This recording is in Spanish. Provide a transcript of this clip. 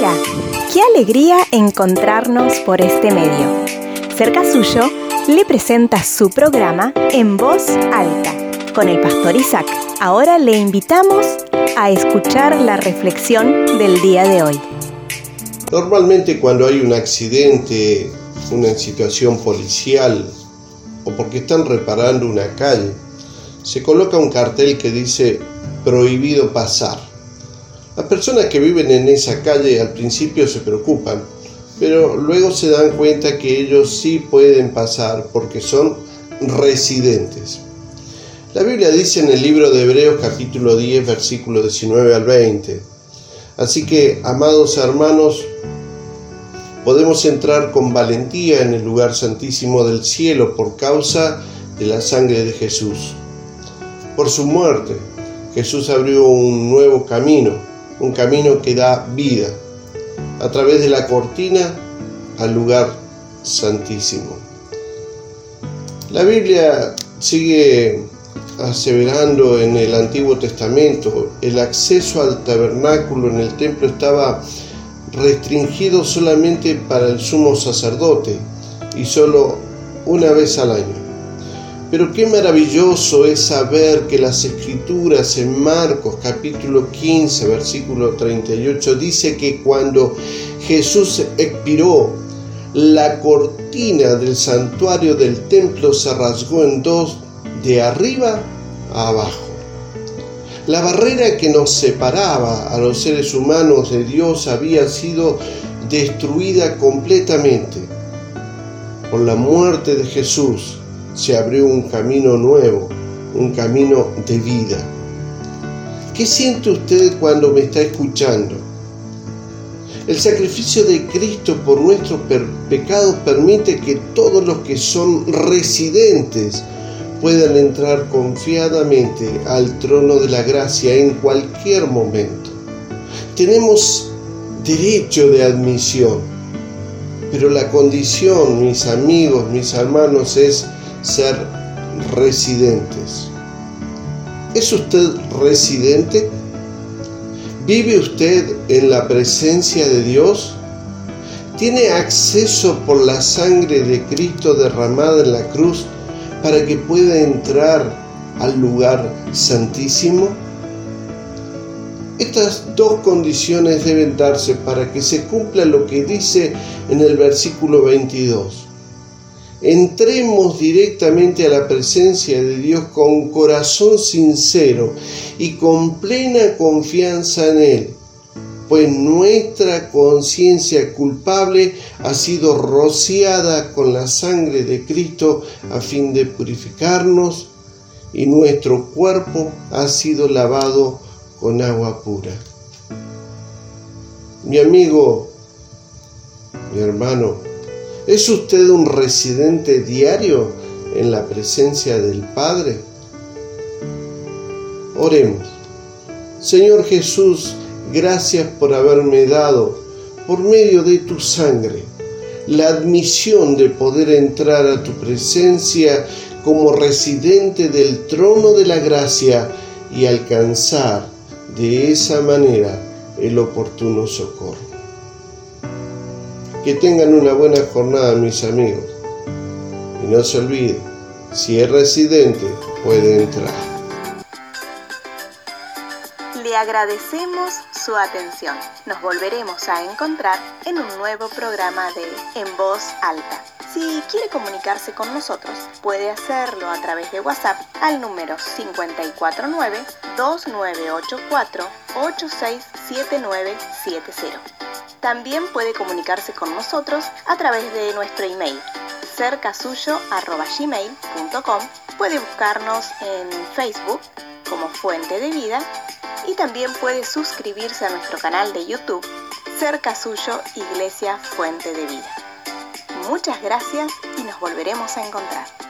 Hola, qué alegría encontrarnos por este medio. Cerca suyo le presenta su programa En Voz Alta con el pastor Isaac. Ahora le invitamos a escuchar la reflexión del día de hoy. Normalmente cuando hay un accidente, una situación policial o porque están reparando una calle, se coloca un cartel que dice prohibido pasar. Las personas que viven en esa calle al principio se preocupan, pero luego se dan cuenta que ellos sí pueden pasar porque son residentes. La Biblia dice en el libro de Hebreos capítulo 10 versículo 19 al 20. Así que, amados hermanos, podemos entrar con valentía en el lugar santísimo del cielo por causa de la sangre de Jesús. Por su muerte, Jesús abrió un nuevo camino, un camino que da vida, a través de la cortina al lugar santísimo. La Biblia sigue aseverando en el Antiguo Testamento, el acceso al tabernáculo en el templo estaba restringido solamente para el sumo sacerdote y solo una vez al año. Pero qué maravilloso es saber que las escrituras en Marcos capítulo 15 versículo 38 dice que cuando Jesús expiró, la cortina del santuario del templo se rasgó en dos de arriba a abajo. La barrera que nos separaba a los seres humanos de Dios había sido destruida completamente. Por la muerte de Jesús se abrió un camino nuevo, un camino de vida. ¿Qué siente usted cuando me está escuchando? El sacrificio de Cristo por nuestros pecados permite que todos los que son residentes puedan entrar confiadamente al trono de la gracia en cualquier momento. Tenemos derecho de admisión, pero la condición, mis amigos, mis hermanos, es ser residentes. ¿Es usted residente? ¿Vive usted en la presencia de Dios? ¿Tiene acceso por la sangre de Cristo derramada en la cruz para que pueda entrar al lugar santísimo? Estas dos condiciones deben darse para que se cumpla lo que dice en el versículo 22 entremos directamente a la presencia de Dios con corazón sincero y con plena confianza en Él, pues nuestra conciencia culpable ha sido rociada con la sangre de Cristo a fin de purificarnos y nuestro cuerpo ha sido lavado con agua pura. Mi amigo, mi hermano, ¿Es usted un residente diario en la presencia del Padre? Oremos. Señor Jesús, gracias por haberme dado, por medio de tu sangre, la admisión de poder entrar a tu presencia como residente del trono de la gracia y alcanzar de esa manera el oportuno socorro. Que tengan una buena jornada mis amigos. Y no se olviden, si es residente, puede entrar. Le agradecemos su atención. Nos volveremos a encontrar en un nuevo programa de En Voz Alta. Si quiere comunicarse con nosotros, puede hacerlo a través de WhatsApp al número 549-2984-867970. También puede comunicarse con nosotros a través de nuestro email cercasuyo.gmail.com Puede buscarnos en Facebook como Fuente de Vida y también puede suscribirse a nuestro canal de YouTube Cerca Suyo Iglesia Fuente de Vida. Muchas gracias y nos volveremos a encontrar.